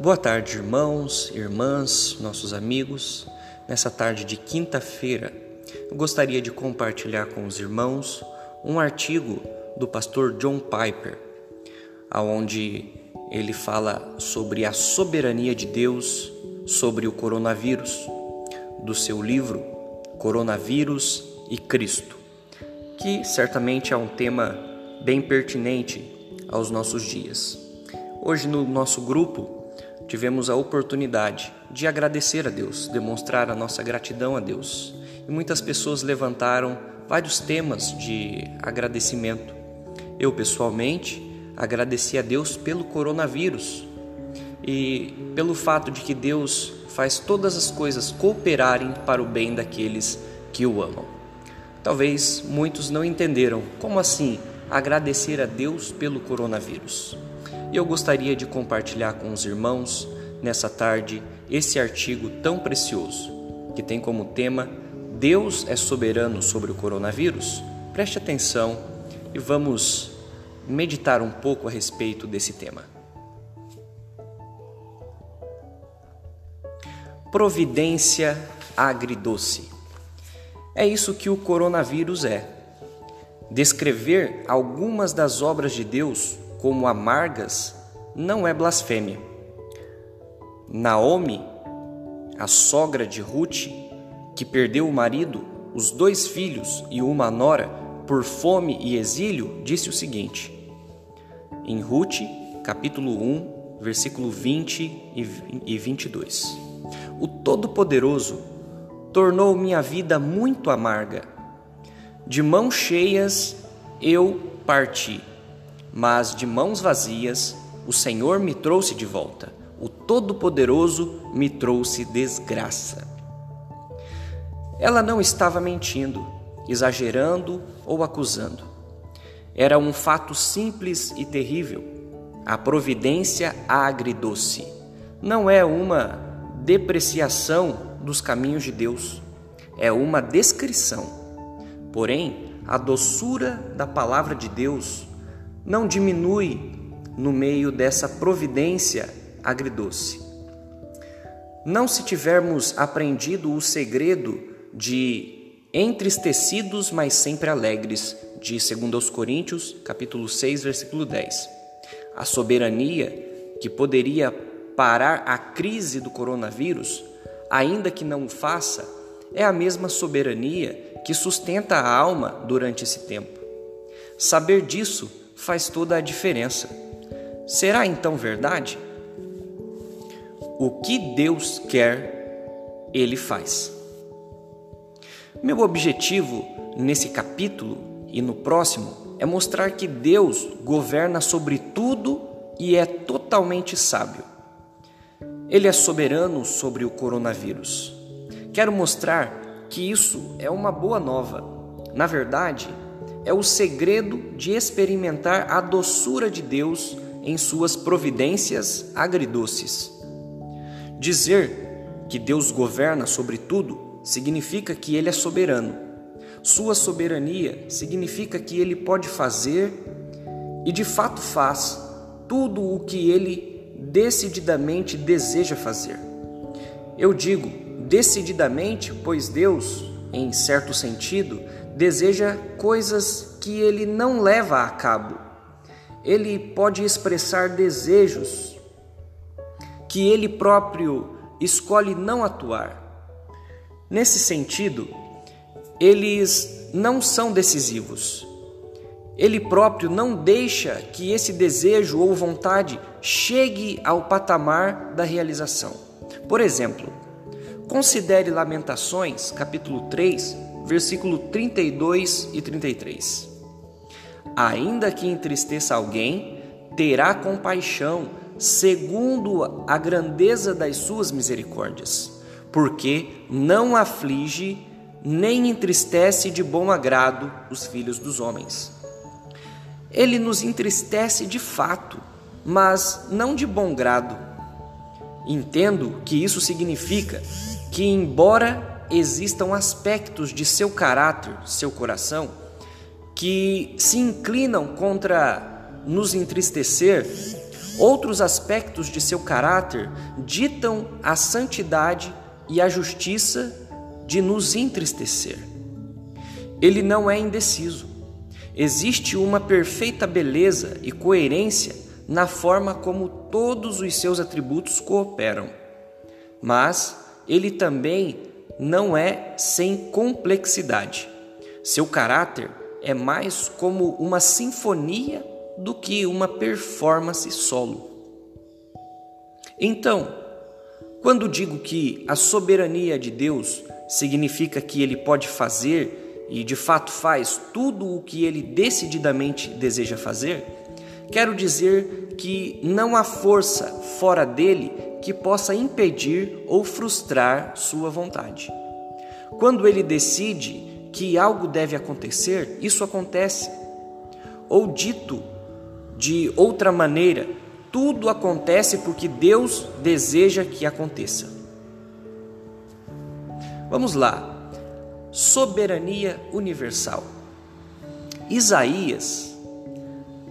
Boa tarde, irmãos, irmãs, nossos amigos. Nessa tarde de quinta-feira, eu gostaria de compartilhar com os irmãos um artigo do pastor John Piper, aonde ele fala sobre a soberania de Deus sobre o coronavírus, do seu livro Coronavírus e Cristo, que certamente é um tema bem pertinente aos nossos dias. Hoje no nosso grupo tivemos a oportunidade de agradecer a Deus, demonstrar a nossa gratidão a Deus. E muitas pessoas levantaram vários temas de agradecimento. Eu, pessoalmente, agradeci a Deus pelo coronavírus e pelo fato de que Deus faz todas as coisas cooperarem para o bem daqueles que o amam. Talvez muitos não entenderam como assim agradecer a Deus pelo coronavírus. E eu gostaria de compartilhar com os irmãos nessa tarde esse artigo tão precioso, que tem como tema Deus é soberano sobre o coronavírus? Preste atenção e vamos meditar um pouco a respeito desse tema. Providência agridoce. É isso que o coronavírus é. Descrever algumas das obras de Deus como amargas não é blasfêmia. Naomi, a sogra de Ruth, que perdeu o marido, os dois filhos e uma nora por fome e exílio, disse o seguinte: em Ruth, capítulo 1, versículo 20 e 22. O Todo-Poderoso tornou minha vida muito amarga. De mãos cheias eu parti mas de mãos vazias o Senhor me trouxe de volta. O Todo-Poderoso me trouxe desgraça. Ela não estava mentindo, exagerando ou acusando. Era um fato simples e terrível. A providência agridoce não é uma depreciação dos caminhos de Deus, é uma descrição. Porém, a doçura da palavra de Deus não diminui no meio dessa providência agridoce. Não se tivermos aprendido o segredo de entristecidos, mas sempre alegres, de 2 Coríntios, capítulo 6, versículo 10. A soberania que poderia parar a crise do coronavírus, ainda que não o faça, é a mesma soberania que sustenta a alma durante esse tempo. Saber disso faz toda a diferença. Será então verdade? O que Deus quer, Ele faz. Meu objetivo nesse capítulo e no próximo é mostrar que Deus governa sobre tudo e é totalmente sábio. Ele é soberano sobre o coronavírus. Quero mostrar que isso é uma boa nova. Na verdade, é o segredo de experimentar a doçura de Deus em suas providências agridoces. Dizer que Deus governa sobre tudo significa que Ele é soberano. Sua soberania significa que Ele pode fazer e de fato faz tudo o que Ele decididamente deseja fazer. Eu digo decididamente, pois Deus, em certo sentido, deseja coisas que ele não leva a cabo. Ele pode expressar desejos que ele próprio escolhe não atuar. Nesse sentido, eles não são decisivos. Ele próprio não deixa que esse desejo ou vontade chegue ao patamar da realização. Por exemplo, considere Lamentações, capítulo 3, versículo 32 e 33. Ainda que entristeça alguém, terá compaixão, segundo a grandeza das suas misericórdias, porque não aflige nem entristece de bom agrado os filhos dos homens. Ele nos entristece de fato, mas não de bom grado. Entendo que isso significa que, embora existam aspectos de seu caráter, seu coração, que se inclinam contra nos entristecer Outros aspectos de seu caráter ditam a santidade e a justiça de nos entristecer. Ele não é indeciso. Existe uma perfeita beleza e coerência na forma como todos os seus atributos cooperam. Mas ele também não é sem complexidade. Seu caráter é mais como uma sinfonia do que uma performance solo. Então, quando digo que a soberania de Deus significa que ele pode fazer e de fato faz tudo o que ele decididamente deseja fazer, quero dizer que não há força fora dele que possa impedir ou frustrar sua vontade. Quando ele decide que algo deve acontecer, isso acontece. Ou dito de outra maneira, tudo acontece porque Deus deseja que aconteça. Vamos lá. Soberania universal. Isaías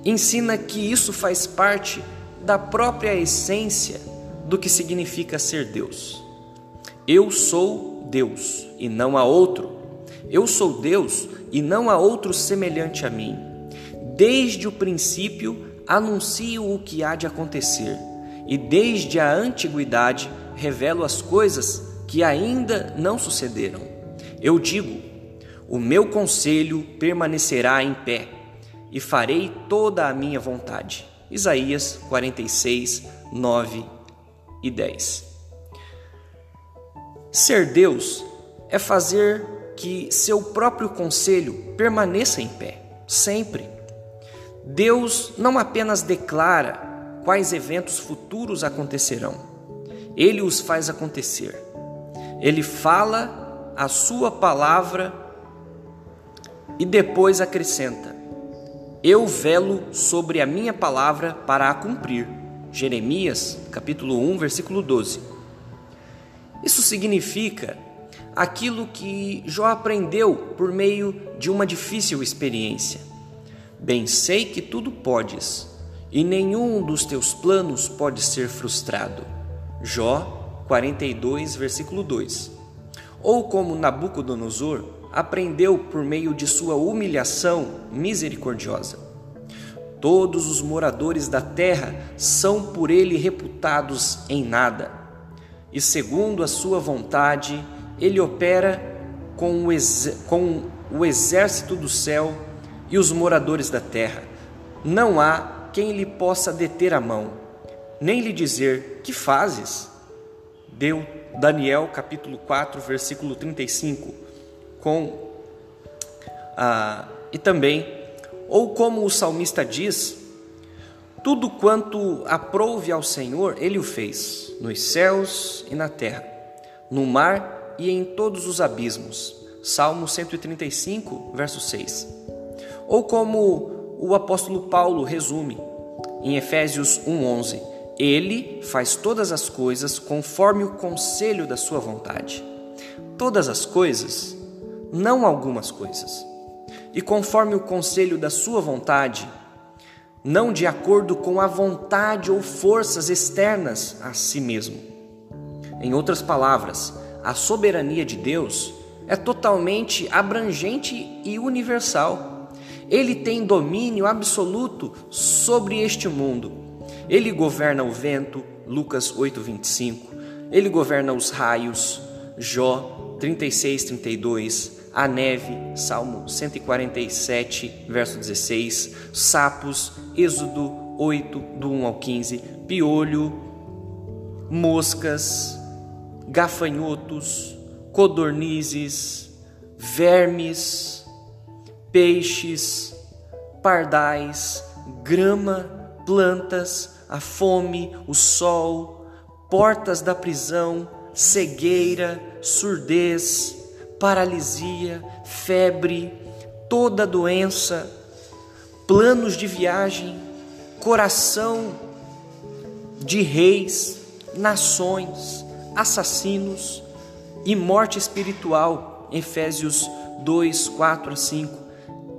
ensina que isso faz parte da própria essência do que significa ser Deus. Eu sou Deus e não há outro. Eu sou Deus e não há outro semelhante a mim. Desde o princípio anuncio o que há de acontecer, e desde a antiguidade revelo as coisas que ainda não sucederam. Eu digo: o meu conselho permanecerá em pé, e farei toda a minha vontade. Isaías 46, 9 e 10. Ser Deus é fazer que seu próprio conselho permaneça em pé, sempre. Deus não apenas declara quais eventos futuros acontecerão, ele os faz acontecer. Ele fala a sua palavra e depois acrescenta: Eu velo sobre a minha palavra para a cumprir. Jeremias, capítulo 1, versículo 12. Isso significa aquilo que Jó aprendeu por meio de uma difícil experiência. Bem sei que tudo podes, e nenhum dos teus planos pode ser frustrado. Jó 42, versículo 2. Ou como Nabucodonosor aprendeu por meio de sua humilhação misericordiosa. Todos os moradores da terra são por ele reputados em nada, e segundo a sua vontade, ele opera com o, com o exército do céu e os moradores da terra. Não há quem lhe possa deter a mão, nem lhe dizer: Que fazes? Deu Daniel capítulo 4, versículo 35, com ah, e também, ou como o salmista diz, tudo quanto aprouve ao Senhor, ele o fez, nos céus e na terra, no mar e em todos os abismos. Salmo 135, verso 6. Ou como o apóstolo Paulo resume em Efésios 1:11, ele faz todas as coisas conforme o conselho da sua vontade. Todas as coisas, não algumas coisas. E conforme o conselho da sua vontade, não de acordo com a vontade ou forças externas a si mesmo. Em outras palavras, a soberania de Deus é totalmente abrangente e universal. Ele tem domínio absoluto sobre este mundo. Ele governa o vento, Lucas 8:25. Ele governa os raios, Jó 36:32, a neve, Salmo 147, verso 16, sapos, Êxodo 8 do 1 ao 15, piolho, moscas, gafanhotos, codornizes, vermes, peixes, pardais, grama, plantas, a fome, o sol, portas da prisão, cegueira, surdez, paralisia, febre, toda doença, planos de viagem, coração de reis, nações, assassinos e morte espiritual. Efésios 2, 4 a 5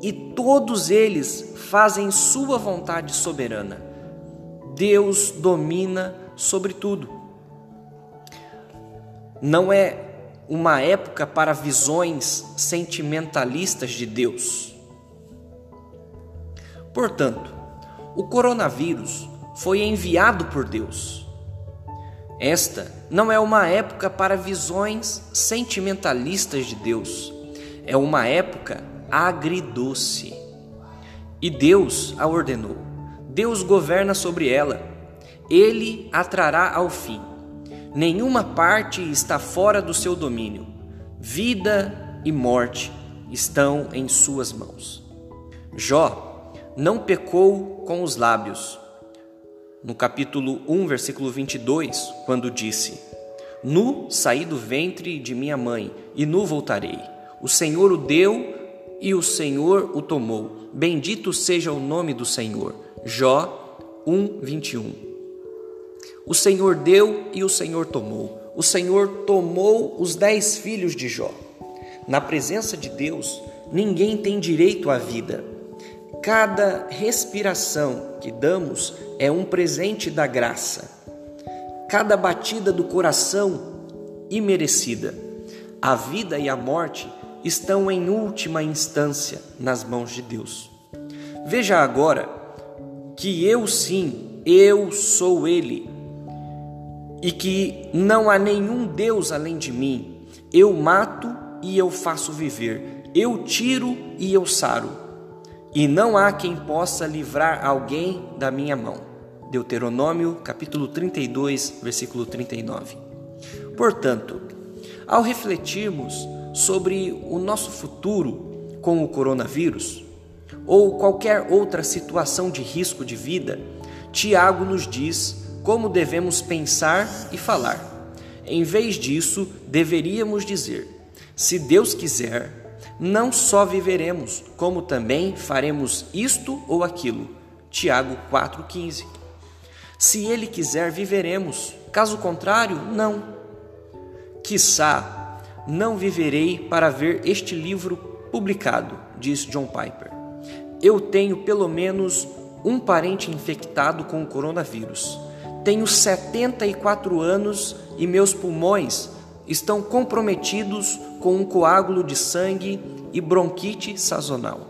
e todos eles fazem sua vontade soberana. Deus domina sobre tudo. Não é uma época para visões sentimentalistas de Deus. Portanto, o coronavírus foi enviado por Deus. Esta não é uma época para visões sentimentalistas de Deus, é uma época agridoce. E Deus a ordenou. Deus governa sobre ela. Ele a trará ao fim. Nenhuma parte está fora do seu domínio. Vida e morte estão em suas mãos. Jó não pecou com os lábios. No capítulo 1, versículo 22, quando disse: Nu saí do ventre de minha mãe, e nu voltarei. O Senhor o deu e o Senhor o tomou. Bendito seja o nome do Senhor. Jó 1, 21. O Senhor deu e o Senhor tomou. O Senhor tomou os dez filhos de Jó. Na presença de Deus, ninguém tem direito à vida. Cada respiração que damos é um presente da graça. Cada batida do coração, imerecida. A vida e a morte estão em última instância nas mãos de Deus. Veja agora que eu sim, eu sou Ele e que não há nenhum Deus além de mim. Eu mato e eu faço viver, eu tiro e eu saro, e não há quem possa livrar alguém da minha mão. Deuteronômio, capítulo 32, versículo 39. Portanto, ao refletirmos sobre o nosso futuro com o coronavírus ou qualquer outra situação de risco de vida, Tiago nos diz como devemos pensar e falar. Em vez disso, deveríamos dizer: se Deus quiser, não só viveremos, como também faremos isto ou aquilo. Tiago 4,15. Se Ele quiser, viveremos, caso contrário, não. Quiçá, não viverei para ver este livro publicado, diz John Piper. Eu tenho pelo menos um parente infectado com o coronavírus tenho 74 anos e meus pulmões estão comprometidos com um coágulo de sangue e bronquite sazonal.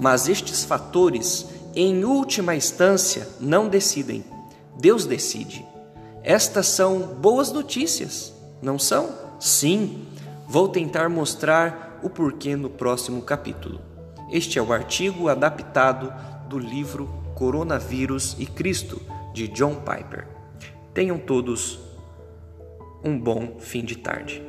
Mas estes fatores, em última instância, não decidem. Deus decide. Estas são boas notícias, não são? Sim, vou tentar mostrar o porquê no próximo capítulo. Este é o artigo adaptado do livro Coronavírus e Cristo de John Piper. Tenham todos um bom fim de tarde.